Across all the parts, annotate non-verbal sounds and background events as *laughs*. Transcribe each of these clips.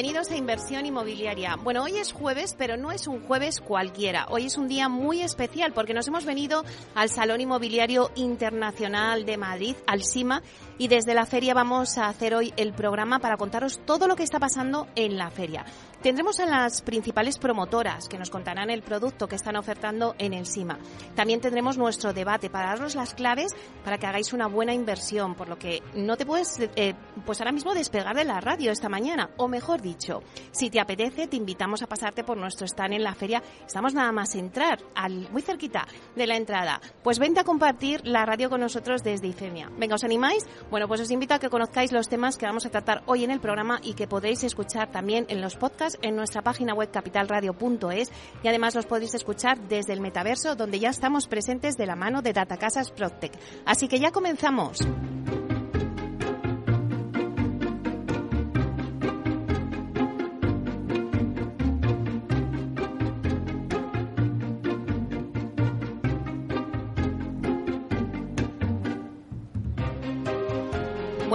Bienvenidos a Inversión Inmobiliaria. Bueno, hoy es jueves, pero no es un jueves cualquiera. Hoy es un día muy especial porque nos hemos venido al Salón Inmobiliario Internacional de Madrid, al SIMA, y desde la feria vamos a hacer hoy el programa para contaros todo lo que está pasando en la feria. Tendremos a las principales promotoras que nos contarán el producto que están ofertando en el SIMA. También tendremos nuestro debate para daros las claves para que hagáis una buena inversión, por lo que no te puedes, eh, pues ahora mismo despegar de la radio esta mañana, o mejor dicho, si te apetece, te invitamos a pasarte por nuestro stand en la feria. Estamos nada más entrar, al, muy cerquita de la entrada. Pues vente a compartir la radio con nosotros desde IFEMIA. Venga, ¿os animáis? Bueno, pues os invito a que conozcáis los temas que vamos a tratar hoy en el programa y que podréis escuchar también en los podcasts en nuestra página web capitalradio.es y además los podéis escuchar desde el metaverso donde ya estamos presentes de la mano de Datacasas Proctec. Así que ya comenzamos.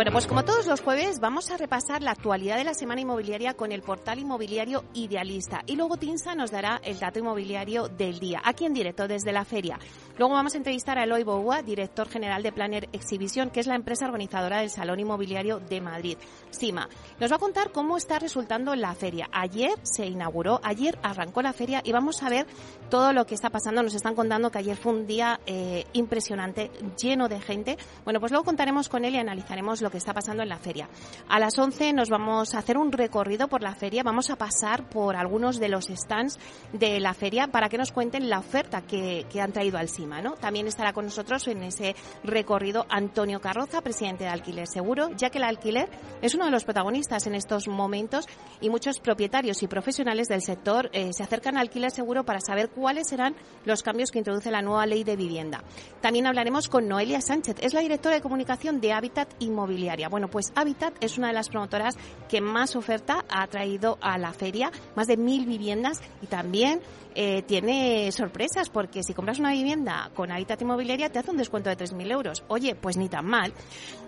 Bueno, pues como todos los jueves vamos a repasar la actualidad de la semana inmobiliaria con el portal inmobiliario Idealista y luego Tinsa nos dará el dato inmobiliario del día, aquí en directo desde la feria. Luego vamos a entrevistar a Eloy Boua, director general de Planner Exhibition, que es la empresa organizadora del Salón Inmobiliario de Madrid, CIMA. Nos va a contar cómo está resultando la feria. Ayer se inauguró, ayer arrancó la feria y vamos a ver todo lo que está pasando. Nos están contando que ayer fue un día eh, impresionante, lleno de gente. Bueno, pues luego contaremos con él y analizaremos lo que está pasando en la feria. A las 11 nos vamos a hacer un recorrido por la feria, vamos a pasar por algunos de los stands de la feria para que nos cuenten la oferta que, que han traído al CIMA. ¿no? También estará con nosotros en ese recorrido Antonio Carroza, presidente de Alquiler Seguro, ya que el alquiler es uno de los protagonistas en estos momentos y muchos propietarios y profesionales del sector eh, se acercan al alquiler seguro para saber cuáles serán los cambios que introduce la nueva ley de vivienda. También hablaremos con Noelia Sánchez, es la directora de comunicación de Habitat Inmobiliario bueno, pues Habitat es una de las promotoras que más oferta ha traído a la feria, más de mil viviendas y también eh, tiene sorpresas porque si compras una vivienda con Habitat Inmobiliaria te hace un descuento de 3.000 euros. Oye, pues ni tan mal.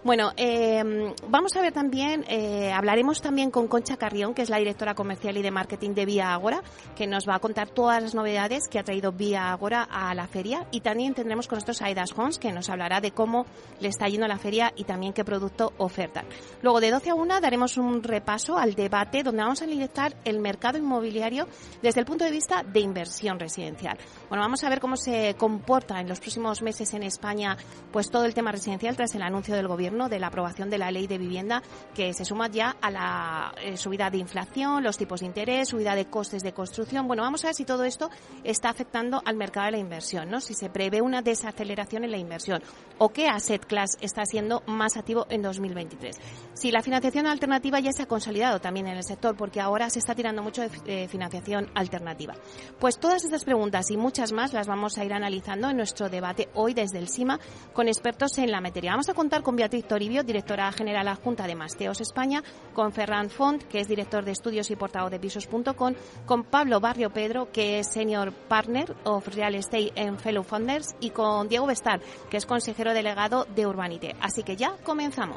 Bueno, eh, vamos a ver también, eh, hablaremos también con Concha Carrión, que es la directora comercial y de marketing de Vía Agora, que nos va a contar todas las novedades que ha traído Vía Agora a la feria. Y también tendremos con nosotros a Aidas Homes, que nos hablará de cómo le está yendo la feria y también qué producto ofertan. Luego, de 12 a 1, daremos un repaso al debate donde vamos a analizar el mercado inmobiliario desde el punto de vista de inversión residencial. Bueno, vamos a ver cómo se comporta en los próximos meses en España pues todo el tema residencial tras el anuncio del gobierno de la aprobación de la ley de vivienda que se suma ya a la eh, subida de inflación, los tipos de interés, subida de costes de construcción. Bueno, vamos a ver si todo esto está afectando al mercado de la inversión, ¿no? Si se prevé una desaceleración en la inversión o qué asset class está siendo más activo en 2023. Si la financiación alternativa ya se ha consolidado también en el sector porque ahora se está tirando mucho de eh, financiación alternativa. Pues todas estas preguntas y muchas más las vamos a ir analizando en nuestro debate hoy desde el SIMA con expertos en la materia. Vamos a contar con Beatriz Toribio, directora general adjunta de Masteos España, con Ferran Font, que es director de estudios y portavoz de pisos.com, con Pablo Barrio Pedro, que es senior partner of real estate en Fellow Founders, y con Diego Bestar, que es consejero delegado de Urbanite. Así que ya comenzamos.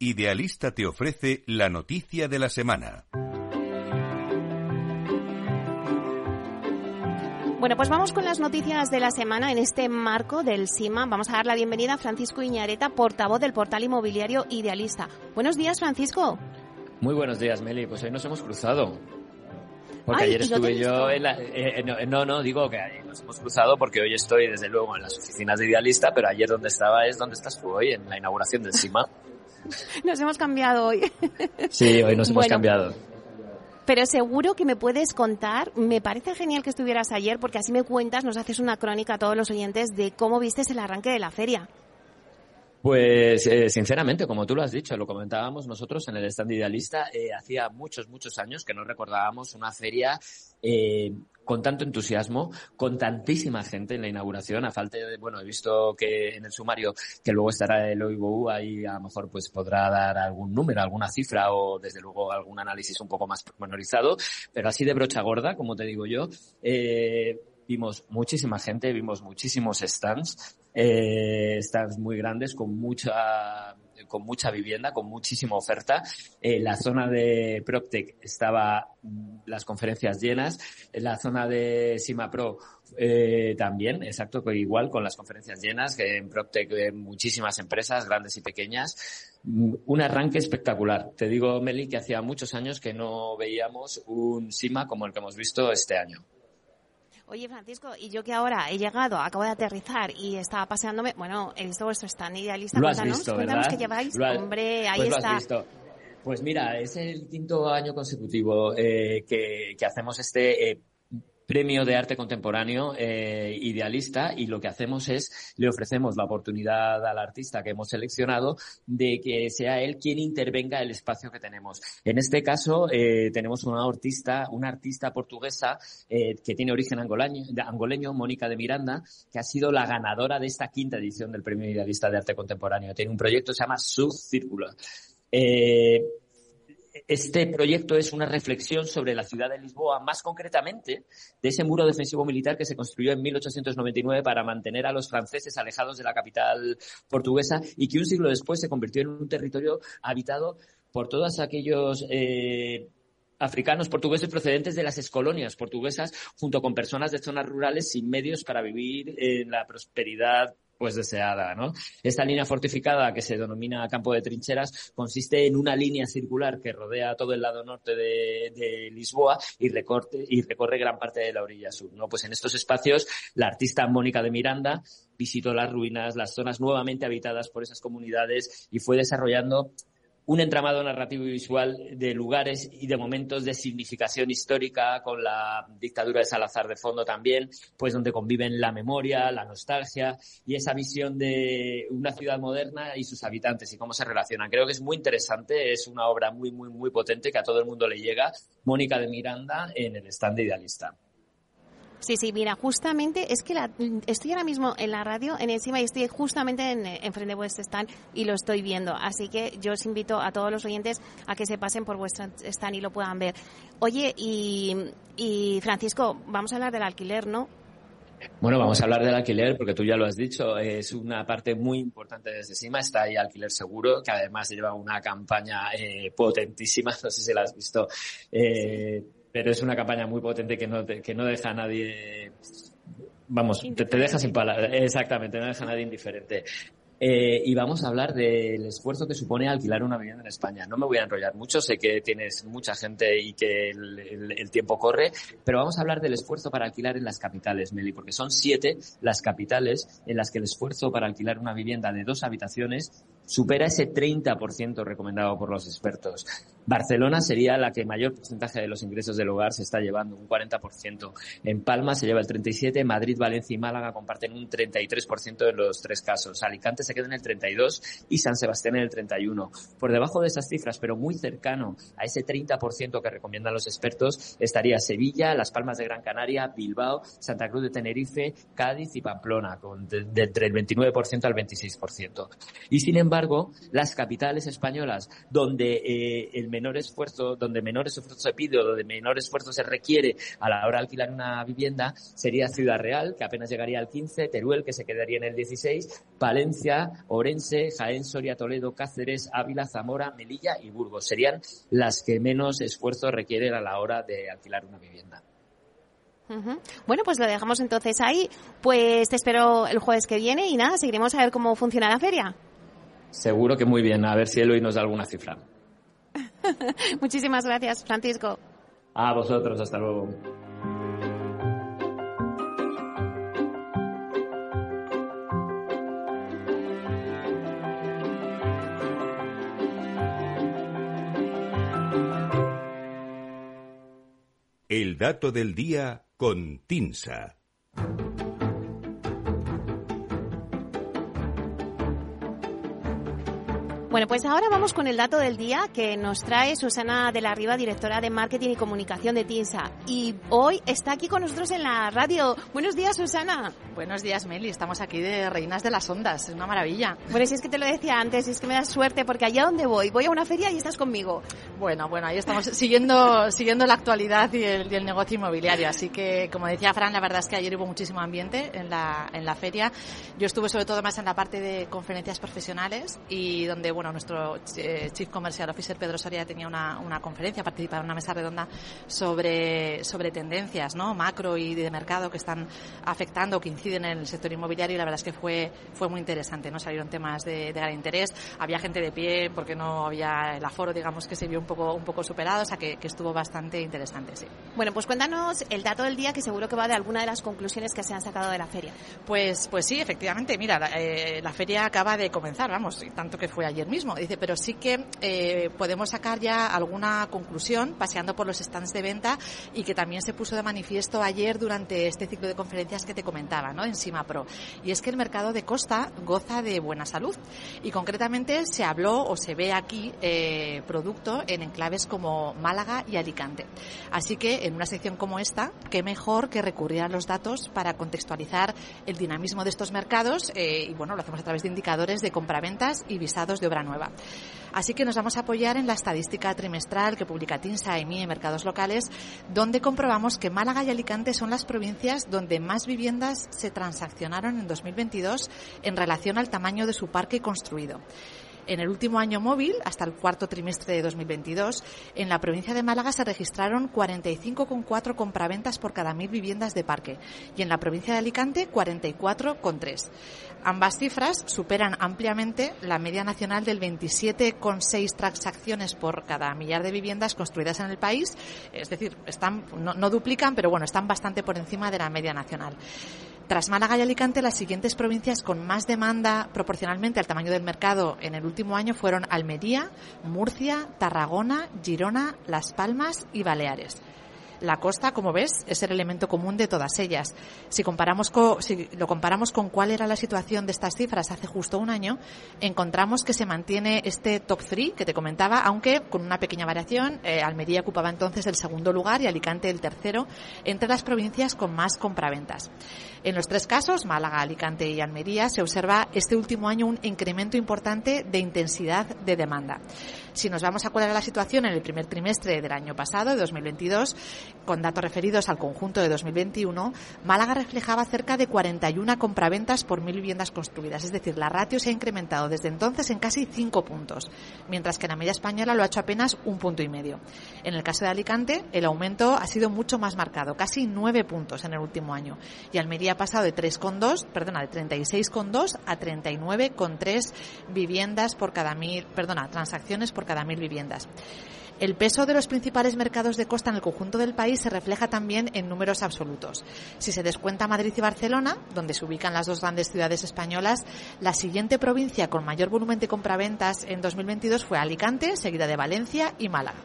Idealista te ofrece la noticia de la semana. Bueno, pues vamos con las noticias de la semana en este marco del SIMA. Vamos a dar la bienvenida a Francisco Iñareta, portavoz del portal inmobiliario Idealista. Buenos días, Francisco. Muy buenos días, Meli. Pues hoy nos hemos cruzado. Porque ayer estuve yo en la... Eh, eh, no, no, digo que nos hemos cruzado porque hoy estoy, desde luego, en las oficinas de Idealista, pero ayer donde estaba es donde estás tú hoy, en la inauguración del SIMA. *laughs* Nos hemos cambiado hoy. Sí, hoy nos hemos cambiado. Pero seguro que me puedes contar, me parece genial que estuvieras ayer porque así me cuentas, nos haces una crónica a todos los oyentes de cómo vistes el arranque de la feria. Pues eh, sinceramente, como tú lo has dicho, lo comentábamos nosotros en el stand idealista, eh, hacía muchos, muchos años que no recordábamos una feria eh, con tanto entusiasmo, con tantísima gente en la inauguración, a falta de, bueno, he visto que en el sumario que luego estará el OIBU, ahí a lo mejor pues podrá dar algún número, alguna cifra o desde luego algún análisis un poco más pormenorizado, pero así de brocha gorda, como te digo yo, eh, vimos muchísima gente, vimos muchísimos stands, eh, stands muy grandes con mucha con mucha vivienda, con muchísima oferta. Eh, la zona de PropTech estaba mm, las conferencias llenas. En la zona de SimaPro eh, también, exacto, igual con las conferencias llenas, en PropTech eh, muchísimas empresas, grandes y pequeñas. Mm, un arranque espectacular. Te digo, Meli, que hacía muchos años que no veíamos un SIMA como el que hemos visto este año. Oye, Francisco, y yo que ahora he llegado, acabo de aterrizar y estaba paseándome, bueno, he visto vuestro stand idealista. Lo has visto, cuéntanos que lleváis. Hombre, ahí pues está. Lo has visto. Pues mira, es el quinto año consecutivo eh, que, que, hacemos este eh, premio de arte contemporáneo eh, idealista y lo que hacemos es le ofrecemos la oportunidad al artista que hemos seleccionado de que sea él quien intervenga el espacio que tenemos. En este caso eh, tenemos una artista, una artista portuguesa eh, que tiene origen angoleño, angoleño, Mónica de Miranda, que ha sido la ganadora de esta quinta edición del premio idealista de arte contemporáneo. Tiene un proyecto que se llama Subcírculo. Eh, este proyecto es una reflexión sobre la ciudad de Lisboa, más concretamente de ese muro defensivo militar que se construyó en 1899 para mantener a los franceses alejados de la capital portuguesa y que un siglo después se convirtió en un territorio habitado por todos aquellos eh, africanos portugueses procedentes de las escolonias portuguesas, junto con personas de zonas rurales sin medios para vivir en la prosperidad pues deseada, ¿no? Esta línea fortificada que se denomina campo de trincheras consiste en una línea circular que rodea todo el lado norte de, Lisboa y, recorte, y recorre gran parte de la orilla sur, ¿no? Pues en estos espacios la artista Mónica de Miranda visitó las ruinas, las zonas nuevamente habitadas por esas comunidades y fue desarrollando un entramado narrativo y visual de lugares y de momentos de significación histórica con la dictadura de Salazar de fondo también, pues donde conviven la memoria, la nostalgia y esa visión de una ciudad moderna y sus habitantes y cómo se relacionan. Creo que es muy interesante, es una obra muy, muy, muy potente que a todo el mundo le llega. Mónica de Miranda en el stand de Idealista. Sí, sí, mira, justamente es que la, estoy ahora mismo en la radio, en encima, y estoy justamente en, frente de vuestro stand y lo estoy viendo. Así que yo os invito a todos los oyentes a que se pasen por vuestro stand y lo puedan ver. Oye, y, y Francisco, vamos a hablar del alquiler, ¿no? Bueno, vamos a hablar del alquiler porque tú ya lo has dicho, es una parte muy importante desde CIMA, está ahí Alquiler Seguro, que además lleva una campaña eh, potentísima, *laughs* no sé si la has visto, eh, pero es una campaña muy potente que no, que no deja a nadie, vamos, te, te, deja sin palabras, exactamente, no deja a nadie indiferente. Eh, y vamos a hablar del esfuerzo que supone alquilar una vivienda en España. No me voy a enrollar mucho, sé que tienes mucha gente y que el, el, el, tiempo corre, pero vamos a hablar del esfuerzo para alquilar en las capitales, Meli, porque son siete las capitales en las que el esfuerzo para alquilar una vivienda de dos habitaciones supera ese 30% recomendado por los expertos. Barcelona sería la que mayor porcentaje de los ingresos del hogar se está llevando, un 40%. En Palma se lleva el 37%, Madrid, Valencia y Málaga comparten un 33% en los tres casos. Alicante se queda en el 32% y San Sebastián en el 31%. Por debajo de esas cifras, pero muy cercano a ese 30% que recomiendan los expertos, estaría Sevilla, Las Palmas de Gran Canaria, Bilbao, Santa Cruz de Tenerife, Cádiz y Pamplona, con de, entre el 29% al 26%. Y sin embargo, las capitales españolas, donde eh, el menor esfuerzo, donde menor esfuerzo se pide donde menor esfuerzo se requiere a la hora de alquilar una vivienda sería Ciudad Real, que apenas llegaría al 15, Teruel, que se quedaría en el 16, Palencia, Orense, Jaén, Soria, Toledo, Cáceres, Ávila, Zamora, Melilla y Burgos. Serían las que menos esfuerzo requieren a la hora de alquilar una vivienda. Bueno, pues lo dejamos entonces ahí. Pues te espero el jueves que viene y nada, seguiremos a ver cómo funciona la feria. Seguro que muy bien. A ver si Eloy nos da alguna cifra. *laughs* Muchísimas gracias, Francisco. A vosotros, hasta luego. El dato del día con Tinsa. Bueno, pues ahora vamos con el dato del día que nos trae Susana de la Riva, directora de Marketing y Comunicación de TINSA. Y hoy está aquí con nosotros en la radio. Buenos días, Susana. Buenos días, Meli. Estamos aquí de Reinas de las Ondas. Es una maravilla. Bueno, si es que te lo decía antes, es que me das suerte porque allá donde voy, voy a una feria y estás conmigo. Bueno, bueno, ahí estamos siguiendo, siguiendo la actualidad y el, y el negocio inmobiliario. Así que, como decía Fran, la verdad es que ayer hubo muchísimo ambiente en la, en la feria. Yo estuve sobre todo más en la parte de conferencias profesionales y donde, bueno, nuestro eh, Chief Commercial Officer Pedro Soria tenía una, una conferencia, participaba en una mesa redonda sobre, sobre tendencias ¿no? macro y de mercado que están afectando, que inciden en el sector inmobiliario y la verdad es que fue, fue muy interesante. ¿no? Salieron temas de, de gran interés, había gente de pie porque no había el aforo, digamos, que se vio un poco, un poco superado, o sea que, que estuvo bastante interesante, sí. Bueno, pues cuéntanos el dato del día que seguro que va de alguna de las conclusiones que se han sacado de la feria. Pues, pues sí, efectivamente. Mira, la, eh, la feria acaba de comenzar, vamos, tanto que fue ayer mismo. Dice, pero sí que eh, podemos sacar ya alguna conclusión paseando por los stands de venta y que también se puso de manifiesto ayer durante este ciclo de conferencias que te comentaba, ¿no? En Sima Pro. Y es que el mercado de costa goza de buena salud. Y concretamente se habló o se ve aquí eh, producto en enclaves como Málaga y Alicante. Así que en una sección como esta, qué mejor que recurrir a los datos para contextualizar el dinamismo de estos mercados eh, y bueno, lo hacemos a través de indicadores de compraventas y visados de obra nueva. Así que nos vamos a apoyar en la estadística trimestral que publica TINSA, EMI en mercados locales, donde comprobamos que Málaga y Alicante son las provincias donde más viviendas se transaccionaron en 2022 en relación al tamaño de su parque construido. En el último año móvil, hasta el cuarto trimestre de 2022, en la provincia de Málaga se registraron 45,4 compraventas por cada mil viviendas de parque y en la provincia de Alicante 44,3. Ambas cifras superan ampliamente la media nacional del 27,6 transacciones por cada millar de viviendas construidas en el país. Es decir, están, no, no duplican, pero bueno, están bastante por encima de la media nacional. Tras Málaga y Alicante, las siguientes provincias con más demanda proporcionalmente al tamaño del mercado en el último año fueron Almería, Murcia, Tarragona, Girona, Las Palmas y Baleares. La costa, como ves, es el elemento común de todas ellas. Si, comparamos con, si lo comparamos con cuál era la situación de estas cifras hace justo un año, encontramos que se mantiene este top 3 que te comentaba, aunque con una pequeña variación. Eh, Almería ocupaba entonces el segundo lugar y Alicante el tercero entre las provincias con más compraventas. En los tres casos, Málaga, Alicante y Almería, se observa este último año un incremento importante de intensidad de demanda. Si nos vamos a cuál la situación en el primer trimestre del año pasado, de 2022, con datos referidos al conjunto de 2021, Málaga reflejaba cerca de 41 compraventas por mil viviendas construidas. Es decir, la ratio se ha incrementado desde entonces en casi 5 puntos, mientras que en la media española lo ha hecho apenas un punto y medio. En el caso de Alicante, el aumento ha sido mucho más marcado, casi 9 puntos en el último año. Y Almería ha pasado de 3,2, perdona, de 36,2 a 39,3 viviendas por cada mil, perdona, transacciones por cada mil viviendas. El peso de los principales mercados de costa en el conjunto del país se refleja también en números absolutos. Si se descuenta Madrid y Barcelona, donde se ubican las dos grandes ciudades españolas, la siguiente provincia con mayor volumen de compraventas en 2022 fue Alicante, seguida de Valencia y Málaga.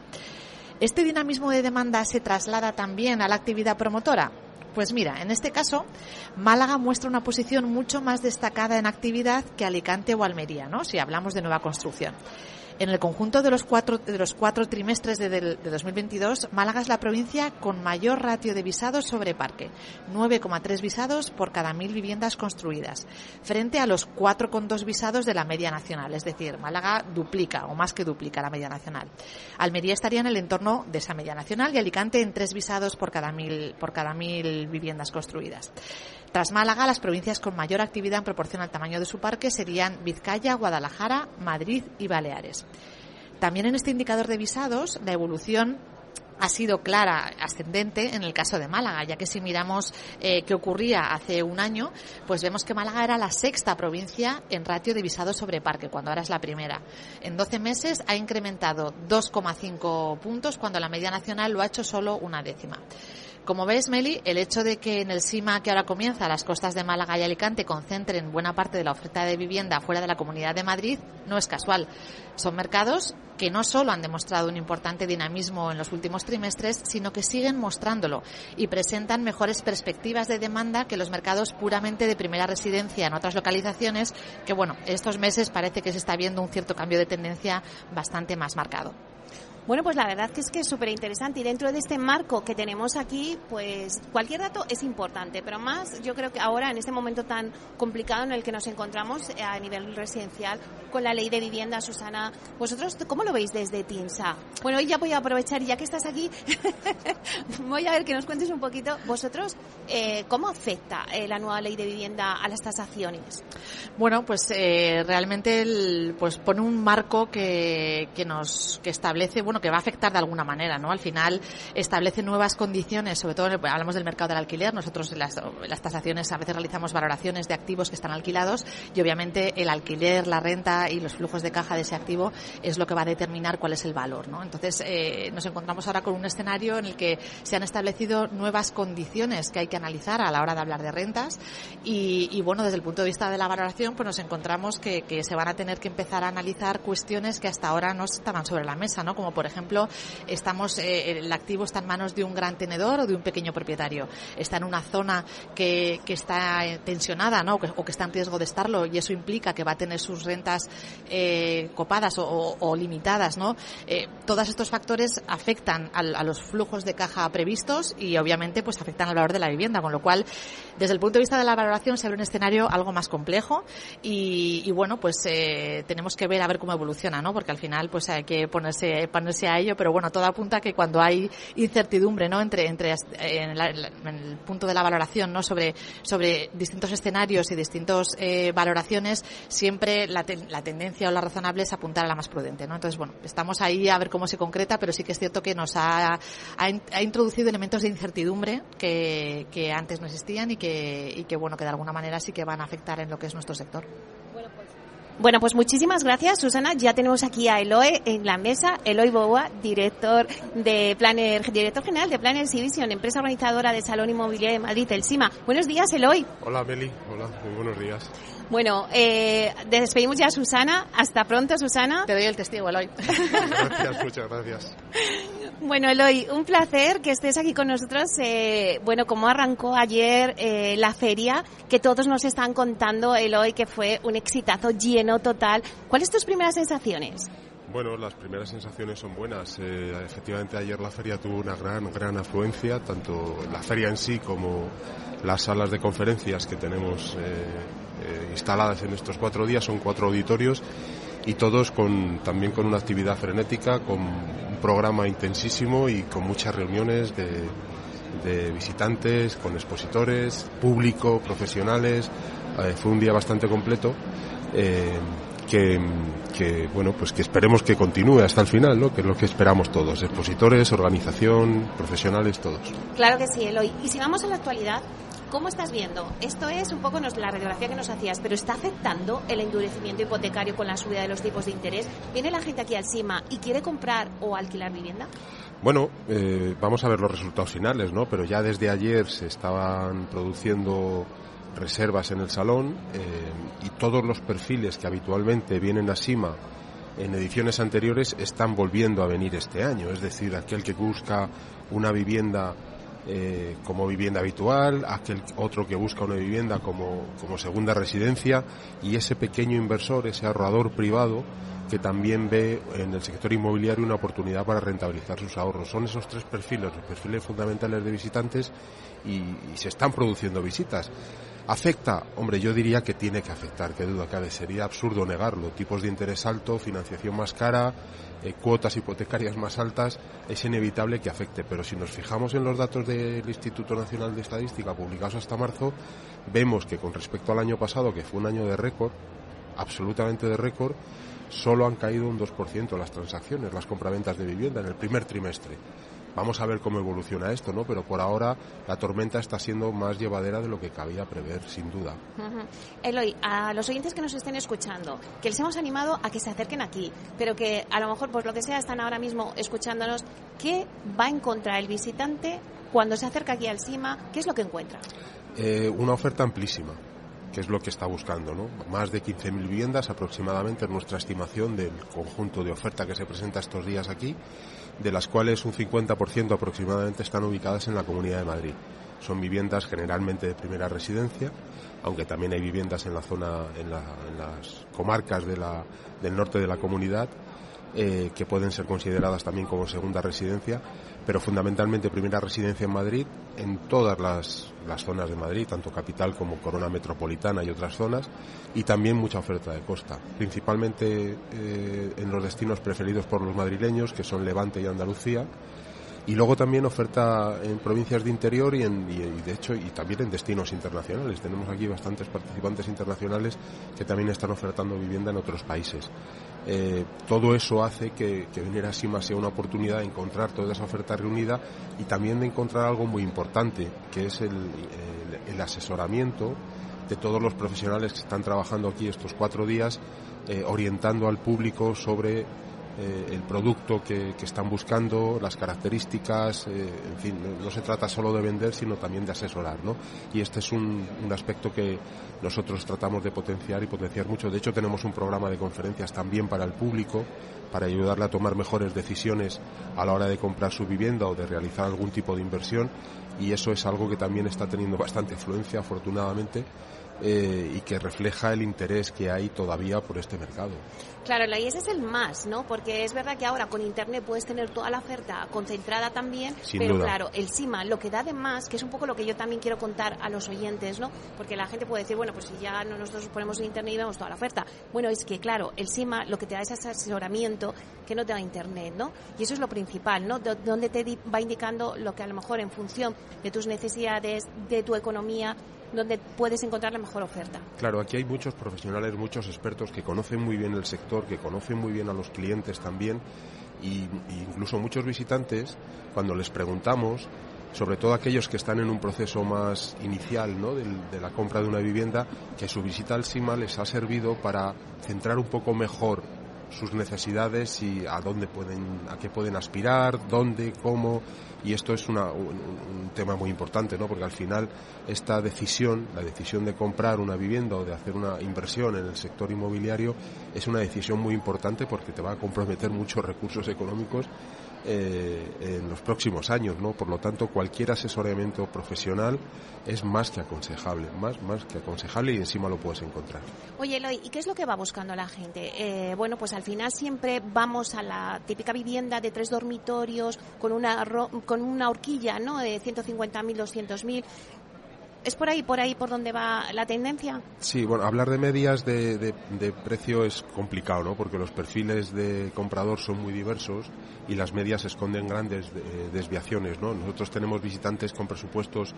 ¿Este dinamismo de demanda se traslada también a la actividad promotora? Pues mira, en este caso, Málaga muestra una posición mucho más destacada en actividad que Alicante o Almería. Si hablamos de nueva construcción. En el conjunto de los cuatro, de los cuatro trimestres de, de, de 2022, Málaga es la provincia con mayor ratio de visados sobre parque, 9,3 visados por cada mil viviendas construidas, frente a los 4,2 visados de la media nacional. Es decir, Málaga duplica o más que duplica la media nacional. Almería estaría en el entorno de esa media nacional y Alicante en tres visados por cada mil viviendas construidas. Tras Málaga, las provincias con mayor actividad en proporción al tamaño de su parque serían Vizcaya, Guadalajara, Madrid y Baleares. También en este indicador de visados, la evolución ha sido clara, ascendente en el caso de Málaga, ya que si miramos eh, qué ocurría hace un año, pues vemos que Málaga era la sexta provincia en ratio de visados sobre parque, cuando ahora es la primera. En 12 meses ha incrementado 2,5 puntos, cuando la media nacional lo ha hecho solo una décima. Como ves, Meli, el hecho de que en el SIMA que ahora comienza las costas de Málaga y Alicante concentren buena parte de la oferta de vivienda fuera de la Comunidad de Madrid no es casual. Son mercados que no solo han demostrado un importante dinamismo en los últimos trimestres, sino que siguen mostrándolo y presentan mejores perspectivas de demanda que los mercados puramente de primera residencia en otras localizaciones, que bueno, estos meses parece que se está viendo un cierto cambio de tendencia bastante más marcado. Bueno, pues la verdad que es que es súper interesante y dentro de este marco que tenemos aquí, pues cualquier dato es importante, pero más yo creo que ahora en este momento tan complicado en el que nos encontramos eh, a nivel residencial con la ley de vivienda, Susana, vosotros cómo lo veis desde TINSA? Bueno, hoy ya voy a aprovechar, ya que estás aquí, *laughs* voy a ver que nos cuentes un poquito vosotros eh, cómo afecta eh, la nueva ley de vivienda a las tasaciones. Bueno, pues realmente el, pues pone un marco que, que nos que establece que va a afectar de alguna manera, ¿no? Al final establece nuevas condiciones, sobre todo hablamos del mercado del alquiler, nosotros en las, las tasaciones a veces realizamos valoraciones de activos que están alquilados y obviamente el alquiler, la renta y los flujos de caja de ese activo es lo que va a determinar cuál es el valor, ¿no? Entonces eh, nos encontramos ahora con un escenario en el que se han establecido nuevas condiciones que hay que analizar a la hora de hablar de rentas y, bueno, desde el punto de vista de la valoración, pues nos encontramos que, que se van a tener que empezar a analizar cuestiones que hasta ahora no estaban sobre la mesa, ¿no? Como por por ejemplo, estamos, eh, el activo está en manos de un gran tenedor o de un pequeño propietario. Está en una zona que, que está tensionada, ¿no? O que, está en riesgo de estarlo y eso implica que va a tener sus rentas eh, copadas o, limitadas, ¿no? Eh, todos estos factores afectan a los flujos de caja previstos y obviamente pues afectan al valor de la vivienda, con lo cual desde el punto de vista de la valoración se abre un escenario algo más complejo y, y bueno pues tenemos que ver a ver cómo evoluciona, ¿no? Porque al final pues hay que ponerse, ponerse a ello, pero bueno, todo apunta a que cuando hay incertidumbre, ¿no? Entre, entre en, el punto de la valoración, ¿no? Sobre, sobre distintos escenarios y distintas eh, valoraciones, siempre la, la tendencia o la razonable es apuntar a la más prudente, ¿no? Entonces, bueno, estamos ahí a ver cómo se concreta, pero sí que es cierto que nos ha, ha, introducido elementos de incertidumbre que, que antes no existían y que, y que, bueno, que de alguna manera sí que van a afectar en lo que es nuestro sector. Bueno, pues muchísimas gracias, Susana. Ya tenemos aquí a Eloy en la mesa. Eloy Boa, director de Planner, director general de Planner Vision, empresa organizadora de Salón Inmobiliario de Madrid, el CIMA. Buenos días, Eloy. Hola, Meli. Hola, muy buenos días. Bueno, eh, despedimos ya a Susana. Hasta pronto, Susana. Te doy el testigo, Eloy. Gracias, muchas gracias. *laughs* Bueno, Eloy, un placer que estés aquí con nosotros. Eh, bueno, como arrancó ayer eh, la feria, que todos nos están contando, Eloy, que fue un exitazo lleno total. ¿Cuáles tus primeras sensaciones? Bueno, las primeras sensaciones son buenas. Eh, efectivamente, ayer la feria tuvo una gran, gran afluencia, tanto la feria en sí como las salas de conferencias que tenemos instaladas en estos cuatro días. Son cuatro auditorios y todos con, también con una actividad frenética, con un programa intensísimo y con muchas reuniones de, visitantes, con expositores, público, profesionales. Eh, fue un día bastante completo. Eh, que, bueno pues que esperemos que continúe hasta el final no que es lo que esperamos todos expositores organización profesionales todos claro que sí Eloy y si vamos a la actualidad ¿Cómo estás viendo? Esto es un poco la radiografía que nos hacías, pero ¿está afectando el endurecimiento hipotecario con la subida de los tipos de interés? ¿Viene la gente aquí al CIMA y quiere comprar o alquilar vivienda? Bueno, eh, vamos a ver los resultados finales, ¿no? Pero ya desde ayer se estaban produciendo reservas en el salón eh, y todos los perfiles que habitualmente vienen a CIMA en ediciones anteriores están volviendo a venir este año. Es decir, aquel que busca una vivienda eh, como vivienda habitual, aquel otro que busca una vivienda como, como segunda residencia y ese pequeño inversor, ese ahorrador privado que también ve en el sector inmobiliario una oportunidad para rentabilizar sus ahorros. Son esos tres perfiles, los perfiles fundamentales de visitantes y se están produciendo visitas. ¿Afecta? Hombre, yo diría que tiene que afectar, que duda cabe. Sería absurdo negarlo. Tipos de interés alto, financiación más cara, cuotas hipotecarias más altas, es inevitable que afecte. Pero si nos fijamos en los datos del Instituto Nacional de Estadística publicados hasta marzo, vemos que con respecto al año pasado, que fue un año de récord, absolutamente de récord, solo han caído un 2% las transacciones, las compraventas de vivienda en el primer trimestre. Vamos a ver cómo evoluciona esto, ¿no? Pero por ahora la tormenta está siendo más llevadera de lo que cabía prever, sin duda. Eloy, a los oyentes que nos estén escuchando, que les hemos animado a que se acerquen aquí, pero que a lo mejor, por lo que sea, están ahora mismo escuchándonos, ¿qué va a encontrar el visitante cuando se acerca aquí al CIMA, ¿qué es lo que encuentra? Eh, una oferta amplísima que es lo que está buscando, ¿no? Más de 15.000 viviendas aproximadamente es nuestra estimación del conjunto de oferta que se presenta estos días aquí, de las cuales un 50% aproximadamente están ubicadas en la Comunidad de Madrid. Son viviendas generalmente de primera residencia, aunque también hay viviendas en la zona, en, las comarcas del norte de la comunidad, eh, que pueden ser consideradas también como segunda residencia, pero fundamentalmente primera residencia en Madrid, en todas las, zonas de Madrid, tanto capital como corona metropolitana y otras zonas, y también mucha oferta de costa, principalmente eh, en los destinos preferidos por los madrileños, que son Levante y Andalucía, y luego también oferta en provincias de interior y, en, y, de hecho y también en destinos internacionales. Tenemos aquí bastantes participantes internacionales que también están ofertando vivienda en otros países. Eh, todo eso hace que, que venir a Sima sea una oportunidad de encontrar toda esa oferta reunida y también de encontrar algo muy importante, que es el, asesoramiento de todos los profesionales que están trabajando aquí estos cuatro días, eh, orientando al público sobre eh, el producto que, están buscando, las características, eh, en fin, no, se trata solo de vender, sino también de asesorar, ¿no? Y este es un, un, aspecto que nosotros tratamos de potenciar y potenciar mucho. De hecho, tenemos un programa de conferencias también para el público, para ayudarle a tomar mejores decisiones a la hora de comprar su vivienda o de realizar algún tipo de inversión, y eso es algo que también está teniendo bastante afluencia, afortunadamente, eh, y que refleja el interés que hay todavía por este mercado. Claro, la IES es el más, ¿no? Porque es verdad que ahora con Internet puedes tener toda la oferta concentrada también, pero claro, el SIMA lo que da de más, que es un poco lo que yo también quiero contar a los oyentes, ¿no? Porque la gente puede decir, bueno, pues si ya nosotros ponemos en Internet y vemos toda la oferta. Bueno, es que claro, el SIMA lo que te da es ese asesoramiento que no te da Internet, ¿no? Y eso es lo principal, ¿no? donde te va indicando lo que a lo mejor en función de tus necesidades, de tu economía, donde puedes encontrar la mejor oferta. Claro, aquí hay muchos profesionales, muchos expertos que conocen muy bien el sector, que conocen muy bien a los clientes también, y, incluso muchos visitantes, cuando les preguntamos, sobre todo aquellos que están en un proceso más inicial ¿no? de, de, la compra de una vivienda, que su visita al SIMA les ha servido para centrar un poco mejor sus necesidades y a dónde pueden, a qué pueden aspirar, dónde, cómo, y esto es una, un, tema muy importante, ¿no? Porque al final esta decisión, la decisión de comprar una vivienda o de hacer una inversión en el sector inmobiliario es una decisión muy importante porque te va a comprometer muchos recursos económicos eh, en los próximos años, ¿no? Por lo tanto, cualquier asesoramiento profesional es más que aconsejable, más, más que aconsejable y encima lo puedes encontrar. Oye, Eloy, ¿y qué es lo que va buscando la gente? Eh, bueno, pues al final siempre vamos a la típica vivienda de tres dormitorios con una, con una horquilla, ¿no? De 150.000, 200.000. ¿Es por ahí, por ahí, por donde va la tendencia? Sí, bueno, hablar de medias de, de, precio es complicado, ¿no? Porque los perfiles de comprador son muy diversos y las medias esconden grandes eh, desviaciones, ¿no? Nosotros tenemos visitantes con presupuestos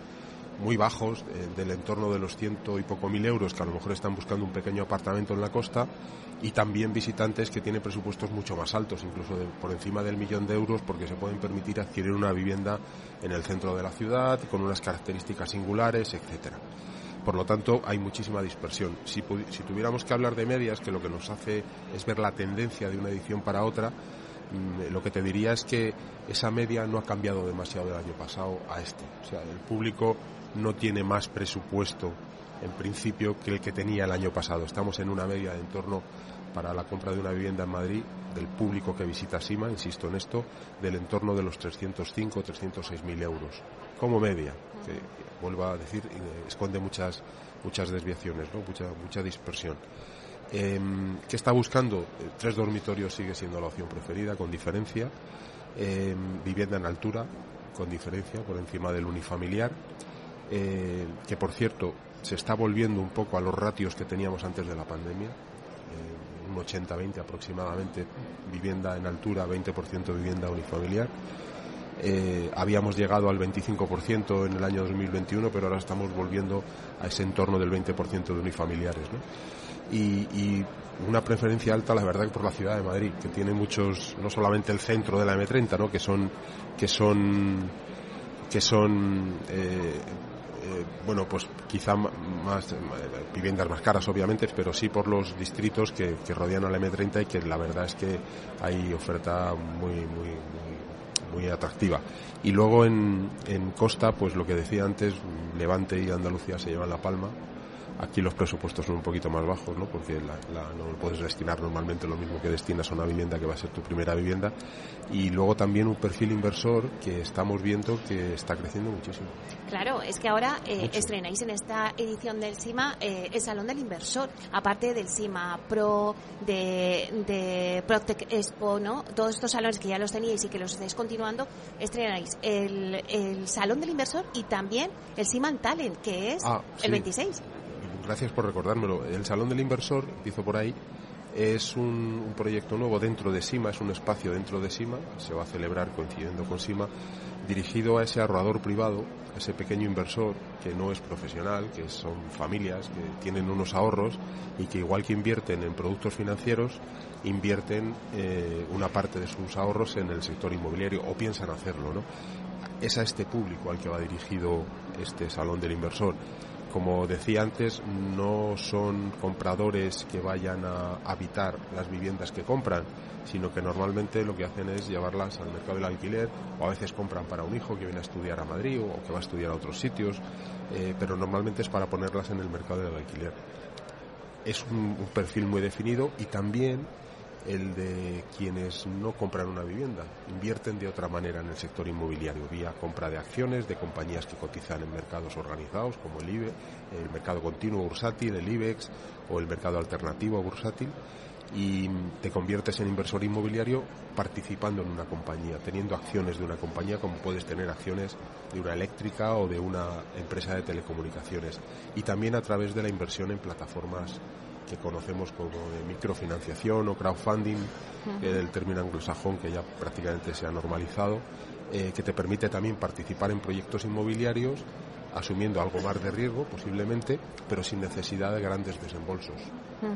muy bajos, eh, del entorno de los ciento y poco mil euros, que a lo mejor están buscando un pequeño apartamento en la costa, y también visitantes que tienen presupuestos mucho más altos, incluso por encima del millón de euros, porque se pueden permitir adquirir una vivienda en el centro de la ciudad, con unas características singulares, etcétera. Por lo tanto, hay muchísima dispersión. Si, si tuviéramos que hablar de medias, que lo que nos hace es ver la tendencia de una edición para otra, mm, lo que te diría es que esa media no ha cambiado demasiado del año pasado a este. O sea, el público no tiene más presupuesto en principio que el que tenía el año pasado. Estamos en una media de entorno para la compra de una vivienda en Madrid del público que visita Sima, insisto en esto, del entorno de los 305 o 306 mil euros como media, que vuelvo a decir esconde muchas muchas desviaciones, ¿no? mucha mucha dispersión. Em, ¿Qué está buscando? Eh, tres dormitorios sigue siendo la opción preferida, con diferencia. Em, vivienda en altura, con diferencia, por encima del unifamiliar. Eh, que por cierto se está volviendo un poco a los ratios que teníamos antes de la pandemia, eh, un 80-20 aproximadamente vivienda en altura, 20% vivienda unifamiliar. Eh, habíamos llegado al 25% en el año 2021, pero ahora estamos volviendo a ese entorno del 20% de unifamiliares. Y, una preferencia alta, la verdad, por la ciudad de Madrid, que tiene muchos, no solamente el centro de la M30, ¿no? que son, que son, que son bueno, pues quizá más eh, viviendas más caras, obviamente, pero sí por los distritos que, rodean al M30 y que la verdad es que hay oferta muy, muy, muy atractiva. Y luego en, en Costa, pues lo que decía antes, Levante y Andalucía se llevan la palma Aquí los presupuestos son un poquito más bajos, ¿no? Porque no puedes destinar normalmente lo mismo que destinas a una vivienda que va a ser tu primera vivienda. Y luego también un perfil inversor que estamos viendo que está creciendo muchísimo. Claro, es que ahora eh, estrenáis en esta edición del SIMA eh, el Salón del Inversor, aparte del SIMA Pro, de, de Protec Expo, ¿no? Todos estos salones que ya los teníais y que los estáis continuando, estrenáis el, el Salón del Inversor y también el SIMA Talent, que es ah, el 26 gracias por recordármelo. El Salón del Inversor, empiezo por ahí, es un, proyecto nuevo dentro de SIMA, es un espacio dentro de SIMA, se va a celebrar coincidiendo con SIMA, dirigido a ese ahorrador privado, a ese pequeño inversor que no es profesional, que son familias que tienen unos ahorros y que igual que invierten en productos financieros, invierten eh, una parte de sus ahorros en el sector inmobiliario o piensan hacerlo, ¿no? Es a este público al que va dirigido este Salón del Inversor como decía antes, no son compradores que vayan a habitar las viviendas que compran, sino que normalmente lo que hacen es llevarlas al mercado del alquiler o a veces compran para un hijo que viene a estudiar a Madrid o que va a estudiar a otros sitios, eh, pero normalmente es para ponerlas en el mercado del alquiler. Es un perfil muy definido y también el de quienes no compran una vivienda, invierten de otra manera en el sector inmobiliario, vía compra de acciones de compañías que cotizan en mercados organizados como el IBE, el mercado continuo bursátil, el IBEX o el mercado alternativo bursátil y te conviertes en inversor inmobiliario participando en una compañía, teniendo acciones de una compañía como puedes tener acciones de una eléctrica o de una empresa de telecomunicaciones. Y también a través de la inversión en plataformas que conocemos como de microfinanciación o crowdfunding, el término anglosajón que ya prácticamente se ha normalizado, eh, que te permite también participar en proyectos inmobiliarios asumiendo algo más de riesgo posiblemente, pero sin necesidad de grandes desembolsos.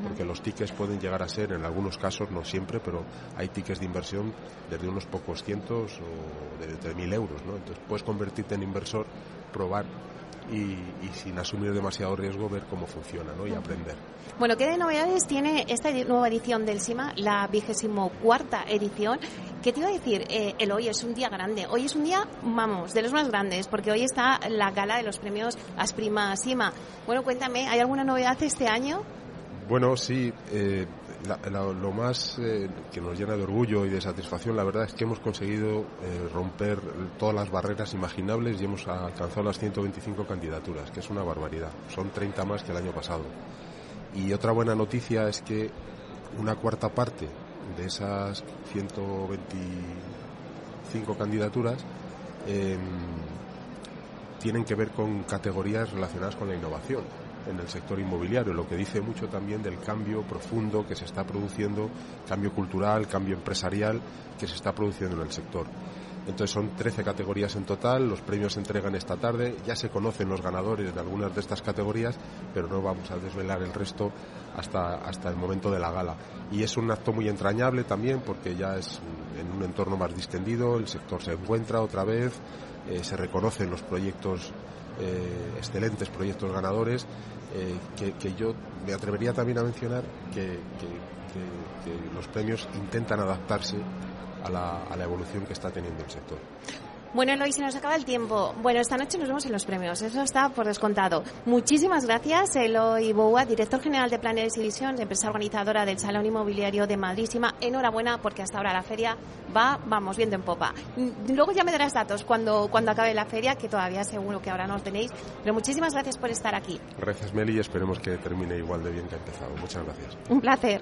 Porque los tickets pueden llegar a ser, en algunos casos, no siempre, pero hay tickets de inversión desde unos pocos cientos o de, mil euros. ¿no? Entonces puedes convertirte en inversor, probar y, sin asumir demasiado riesgo ver cómo funciona ¿no? y aprender. Bueno, ¿qué de novedades tiene esta nueva edición del SIMA, la vigésimo cuarta edición? ¿Qué te iba a decir? Eh, el hoy es un día grande. Hoy es un día, vamos, de los más grandes, porque hoy está la gala de los premios Asprima SIMA. Bueno, cuéntame, ¿hay alguna novedad este año? Bueno, sí. Eh, lo más eh, que nos llena de orgullo y de satisfacción, la verdad es que hemos conseguido eh, romper todas las barreras imaginables y hemos alcanzado las 125 candidaturas, que es una barbaridad. Son 30 más que el año pasado. Y otra buena noticia es que una cuarta parte de esas 125 candidaturas em, tienen que ver con categorías relacionadas con la innovación en el sector inmobiliario, lo que dice mucho también del cambio profundo que se está produciendo, cambio cultural, cambio empresarial que se está produciendo en el sector. Entonces son 13 categorías en total, los premios se entregan esta tarde, ya se conocen los ganadores de algunas de estas categorías, pero no vamos a desvelar el resto hasta, hasta el momento de la gala. Y es un acto muy entrañable también porque ya es en un entorno más distendido, el sector se encuentra otra vez, eh, se reconocen los proyectos eh, excelentes proyectos ganadores eh, que, yo me atrevería también a mencionar que, los premios intentan adaptarse a la, a la evolución que está teniendo el sector. Bueno, Eloy, se nos acaba el tiempo. Bueno, esta noche nos vemos en los premios, eso está por descontado. Muchísimas gracias, Eloy Boua, director general de Planes y Visión, empresa organizadora del Salón Inmobiliario de Madrísima. Enhorabuena, porque hasta ahora la feria va, vamos, viendo en popa. Luego ya me darás datos cuando, cuando acabe la feria, que todavía seguro que ahora no tenéis. Pero muchísimas gracias por estar aquí. Gracias, Meli, y esperemos que termine igual de bien que ha empezado. Muchas gracias. Un placer.